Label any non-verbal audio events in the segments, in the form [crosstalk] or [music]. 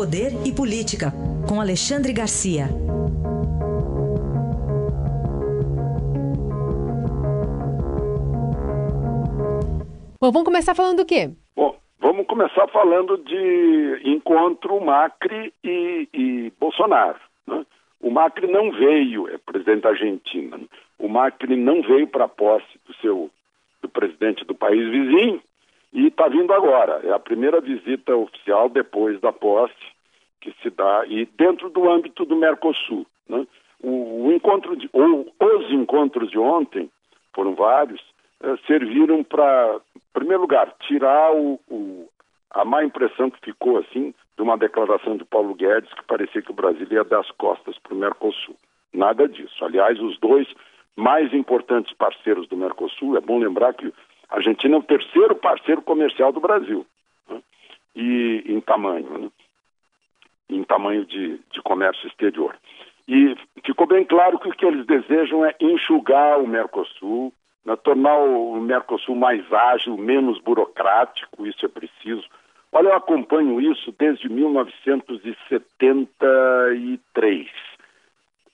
Poder e Política, com Alexandre Garcia. Bom, vamos começar falando do quê? Bom, vamos começar falando de encontro Macri e, e Bolsonaro. Né? O Macri não veio, é presidente da Argentina, né? o Macri não veio para a posse do seu do presidente do país vizinho e está vindo agora. É a primeira visita oficial depois da posse que se dá e dentro do âmbito do Mercosul. Né? O, o, encontro de, ou os encontros de ontem foram vários, eh, serviram para, em primeiro lugar, tirar o, o, a má impressão que ficou assim de uma declaração de Paulo Guedes que parecia que o Brasil ia dar as costas para o Mercosul. Nada disso. Aliás, os dois mais importantes parceiros do Mercosul. É bom lembrar que a Argentina é o terceiro parceiro comercial do Brasil, né? e em tamanho, né? em tamanho de, de comércio exterior. E ficou bem claro que o que eles desejam é enxugar o Mercosul, né? tornar o Mercosul mais ágil, menos burocrático, isso é preciso. Olha, eu acompanho isso desde 1973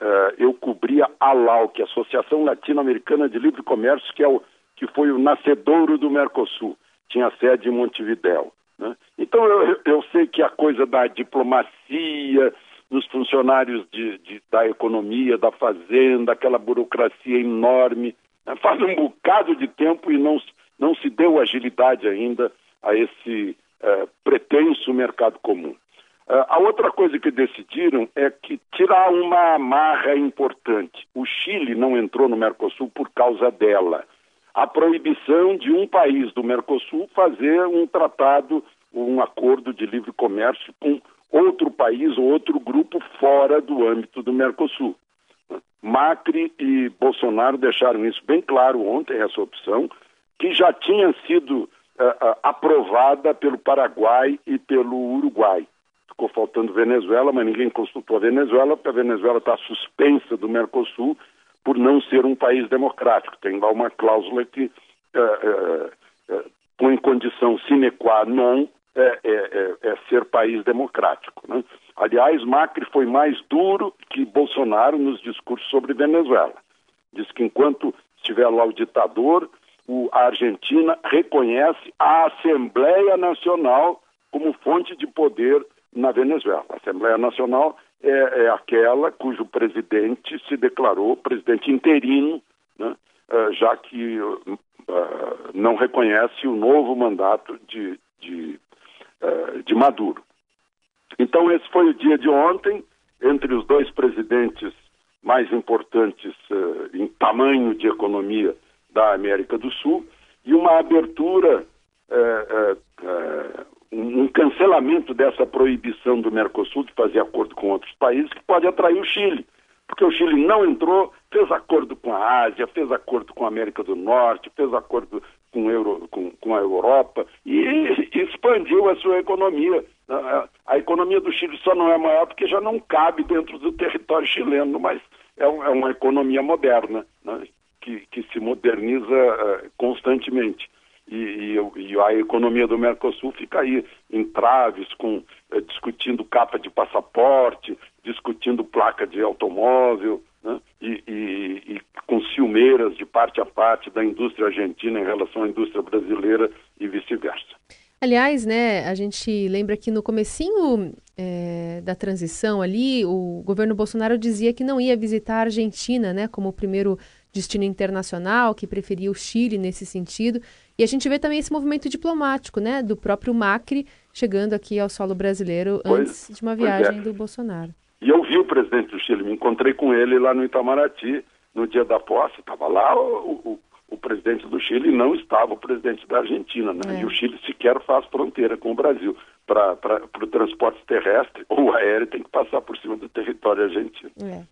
uh, eu cobria a LAU, que é a Associação Latino-Americana de Livre Comércio, que, é o, que foi o nascedouro do Mercosul, tinha sede em Montevidéu. Né? Então eu, eu, sei que a coisa da diplomacia, dos funcionários de, de, da economia, da fazenda, aquela burocracia enorme, né? faz um bocado de tempo e não, não se deu agilidade ainda a esse uh, pretenso mercado comum. Uh, a outra coisa que decidiram é que tirar uma amarra importante. O Chile não entrou no Mercosul por causa dela. A proibição de um país do Mercosul fazer um tratado, um acordo de livre comércio com outro país ou outro grupo fora do âmbito do Mercosul. Macri e Bolsonaro deixaram isso bem claro ontem, essa opção, que já tinha sido uh, uh, aprovada pelo Paraguai e pelo Uruguai ficou faltando Venezuela, mas ninguém consultou a Venezuela, porque a Venezuela está suspensa do Mercosul por não ser um país democrático. Tem lá uma cláusula que é, é, põe condição sine qua non é, é, é ser país democrático. Né? Aliás, Macri foi mais duro que Bolsonaro nos discursos sobre Venezuela. Diz que enquanto estiver lá o ditador, o, a Argentina reconhece a Assembleia Nacional como fonte de poder na Venezuela. A Assembleia Nacional é, é aquela cujo presidente se declarou presidente interino, né, uh, já que uh, não reconhece o novo mandato de, de, uh, de Maduro. Então, esse foi o dia de ontem, entre os dois presidentes mais importantes em tamanho de economia da América do Sul, e uma abertura um cancelamento dessa proibição do Mercosul de fazer acordo com outros países que pode atrair o Chile, porque o Chile não entrou, fez acordo com a Ásia, fez acordo com a América do Norte, fez acordo com, Euro, com, com a Europa e, expandiu a sua economia. A, a, economia do Chile só não é maior porque já não cabe dentro do território chileno, mas é, um, é uma economia moderna, né, que, que se moderniza uh, constantemente e, e, e, a economia do Mercosul fica aí em traves, com, eh, discutindo capa de passaporte, discutindo placa de automóvel, né? e, e, com ciumeiras de parte a parte da indústria argentina em relação à indústria brasileira e vice-versa. Aliás, né, a gente lembra que no comecinho é, da transição ali, o governo Bolsonaro dizia que não ia visitar a Argentina, né, como o primeiro destino internacional, que preferia o Chile nesse sentido. E a gente vê também esse movimento diplomático, né, do próprio Macri chegando aqui ao solo brasileiro pois, antes de uma viagem é. do Bolsonaro. E eu vi o presidente do Chile, me encontrei com ele lá no Itamaraty no dia da posse, estava lá o, o, o, presidente do Chile e não estava o presidente da Argentina, né? É. E o Chile sequer faz fronteira com o Brasil. Para o transporte terrestre ou aéreo tem que passar por cima do território argentino. É.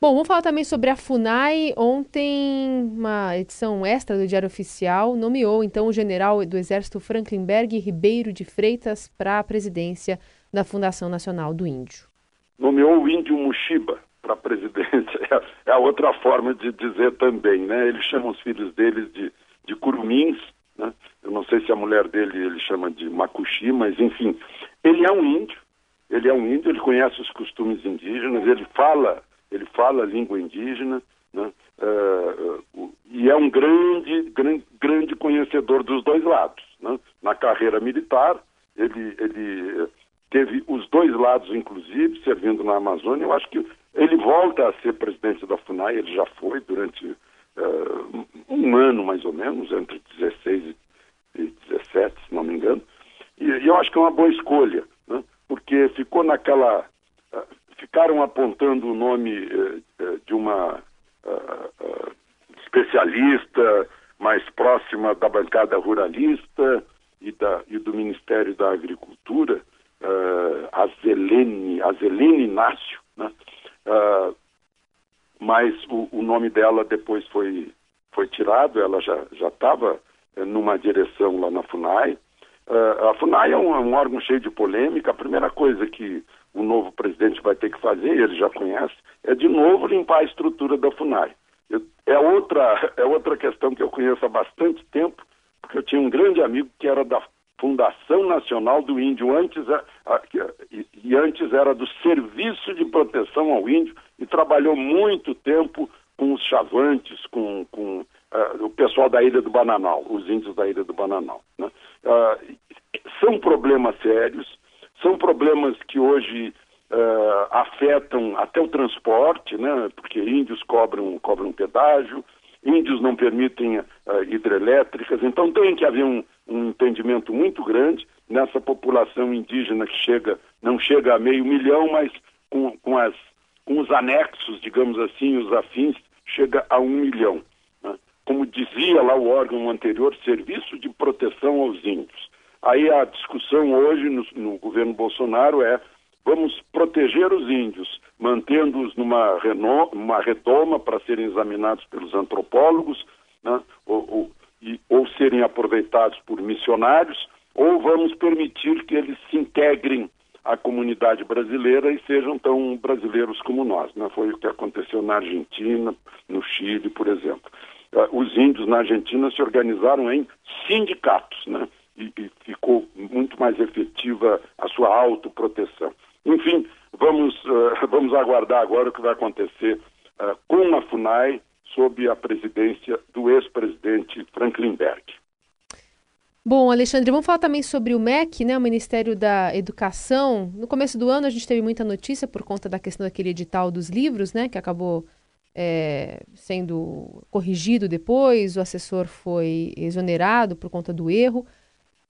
Bom, vamos falar também sobre a FUNAI. Ontem, uma edição extra do Diário Oficial nomeou então o general do Exército Franklinberg Ribeiro de Freitas para a presidência da Fundação Nacional do Índio. Nomeou o índio Mushiba para a presidência. [laughs] É a outra forma de dizer também, né? Ele chama os filhos deles de, de curumins, né? Eu não sei se a mulher dele ele chama de macuxi, mas enfim, ele é um índio, ele é um índio, ele conhece os costumes indígenas, ele fala, ele fala a língua indígena, né? Uh, e é um grande, grande, grande conhecedor dos dois lados. Né? Na carreira militar, ele, ele teve os dois lados, inclusive, servindo na Amazônia. Eu acho que ele volta a ser presidente da FUNAI, ele já foi durante uh, um ano, mais ou menos, entre 16 e 17, se não me engano. E, e eu acho que é uma boa escolha, né? porque ficou naquela. Ficaram apontando o nome uh, de uma especialista mais próxima da bancada ruralista e, da, e do Ministério da Agricultura, uh, a Zelene, a Zelene Inácio, né? Uh, mas o, o, nome dela depois foi, foi tirado, ela já estava numa direção lá na FUNAI. Uh, a FUNAI é um, um, órgão cheio de polêmica. A primeira coisa que o novo presidente vai ter que fazer, ele já conhece, é de novo limpar a estrutura da FUNAI. Eu, é, outra, [laughs] é outra questão que eu conheço há bastante tempo, porque eu tinha um grande amigo que era da Fundação Nacional do Índio, antes, a, a, e, e antes era do Serviço de Proteção ao Índio, e trabalhou muito tempo com os chavantes, com, com uh, o pessoal da Ilha do Bananal, os índios da Ilha do Bananal. Né? Uh, são problemas sérios, são problemas que hoje uh, afetam até o transporte, né? porque índios cobram, cobram pedágio, índios não permitem uh, hidrelétricas, então tem que haver um, um entendimento muito grande nessa população indígena que chega, não chega a meio milhão, mas com, com, as, com os anexos, digamos assim, os afins, chega a um milhão. Dizia lá o órgão anterior, Serviço de Proteção aos Índios. Aí a discussão hoje no, no governo Bolsonaro é vamos proteger os índios, mantendo-os numa uma retoma para serem examinados pelos antropólogos, né? ou, ou, e, ou serem aproveitados por missionários, ou vamos permitir que eles se integrem à comunidade brasileira e sejam tão brasileiros como nós. Né? Foi o que aconteceu na Argentina, no Chile, por exemplo. Uh, os índios na Argentina se organizaram em sindicatos, né? e, e ficou muito mais efetiva a sua autoproteção. Enfim, vamos, uh, [laughs] vamos aguardar agora o que vai acontecer uh, com a FUNAI sob a presidência do ex-presidente Franklin Berg. Bom, Alexandre, vamos falar também sobre o MEC, né, o Ministério da Educação. No começo do ano a gente teve muita notícia por conta da questão daquele edital dos livros, né, que acabou é, sendo corrigido depois, o assessor foi exonerado por conta do erro.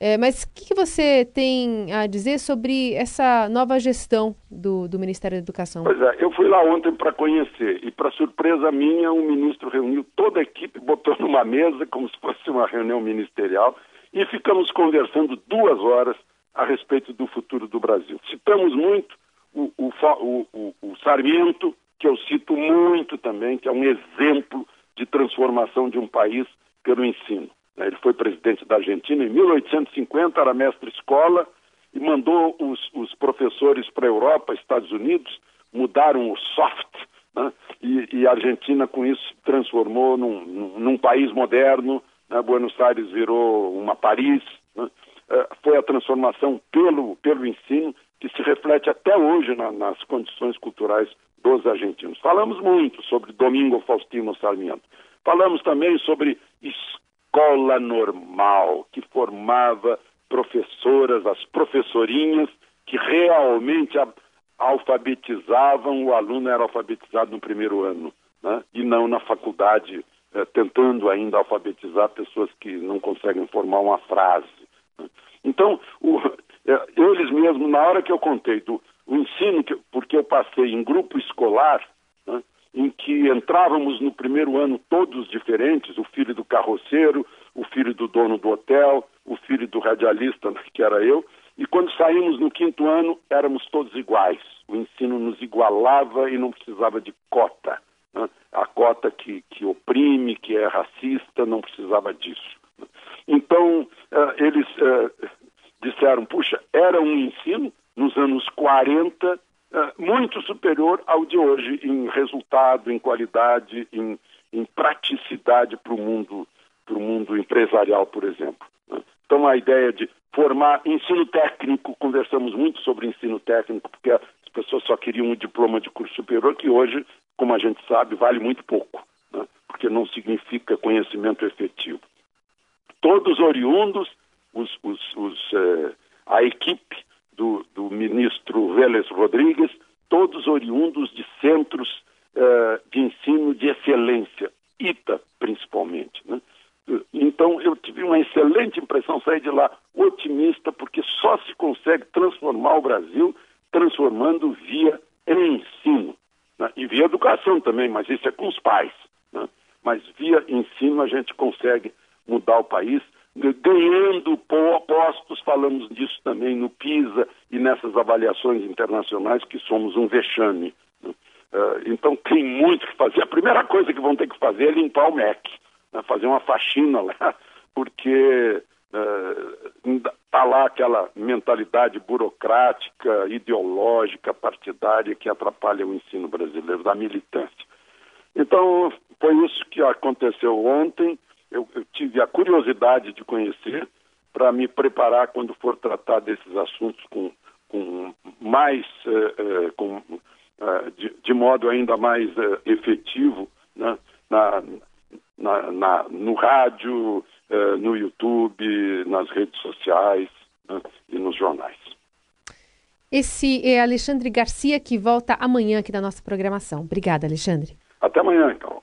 É, mas o que, que, você tem a dizer sobre essa nova gestão do, do Ministério da Educação? Pois é, eu fui lá ontem para conhecer e, para surpresa minha, o ministro reuniu toda a equipe, botou [laughs] numa mesa como se fosse uma reunião ministerial e ficamos conversando duas horas a respeito do futuro do Brasil. Citamos muito o, o, o, o Sarmiento, que eu cito muito também, que é um exemplo de transformação de um país pelo ensino. Né? Ele foi presidente da Argentina em 1850, era mestre-escola e mandou os, os professores para a Europa, Estados Unidos, mudaram o soft, né? e, e, a Argentina com isso se transformou num, num, num país moderno, né? Buenos Aires virou uma Paris, né? é, foi a transformação pelo, pelo ensino que se reflete até hoje na, nas condições culturais dos argentinos. Falamos muito sobre Domingo Faustino Sarmiento. Falamos também sobre escola normal, que formava professoras, as professorinhas, que realmente alfabetizavam, o aluno era alfabetizado no primeiro ano, né? e não na faculdade, eh, tentando ainda alfabetizar pessoas que não conseguem formar uma frase. Né? Então, o, eles mesmos, na hora que eu contei do o ensino, que, porque eu passei em grupo escolar, em que entrávamos no primeiro ano todos diferentes, o filho do carroceiro, o filho do dono do hotel, o filho do radialista, que era eu, e quando saímos no quinto ano éramos todos iguais. O ensino nos igualava e não precisava de cota. Né? A cota que, que oprime, que é racista, não precisava disso. Então, uh, eles uh, disseram, puxa, era um ensino nos anos 40 é, muito superior ao de hoje em resultado, em qualidade, em, em praticidade para o mundo, mundo empresarial, por exemplo. Né? Então, a ideia de formar ensino técnico, conversamos muito sobre ensino técnico, porque as pessoas só queriam um diploma de curso superior, que hoje, como a gente sabe, vale muito pouco, né? porque não significa conhecimento efetivo. Todos oriundos, os, os, os, eh, a equipe do, do, ministro Vélez Rodrigues, todos oriundos de centros eh, de ensino de excelência, ITA principalmente. Né? Então eu tive uma excelente impressão, sair de lá otimista, porque só se consegue transformar o Brasil transformando via ensino. Né? E via educação também, mas isso é com os pais. Né? Mas via ensino a gente consegue mudar o país, ganhando postos, falamos disso também no PISA e nessas avaliações internacionais, que somos um vexame. Né? Uh, então tem muito que fazer. A primeira coisa que vão ter que fazer é limpar o MEC né, fazer uma faxina lá, porque está uh, lá aquela mentalidade burocrática, ideológica, partidária que atrapalha o ensino brasileiro, da militância. Então, foi isso que aconteceu ontem. Eu, eu tive a curiosidade de conhecer para me preparar quando for tratar desses assuntos com, com mais, uh, uh, com, de, de, modo ainda mais efetivo, né, na, na, na, no rádio, eh, no YouTube, nas redes sociais né, e nos jornais. Esse é Alexandre Garcia que volta amanhã aqui na nossa programação. Obrigada, Alexandre. Até amanhã, então.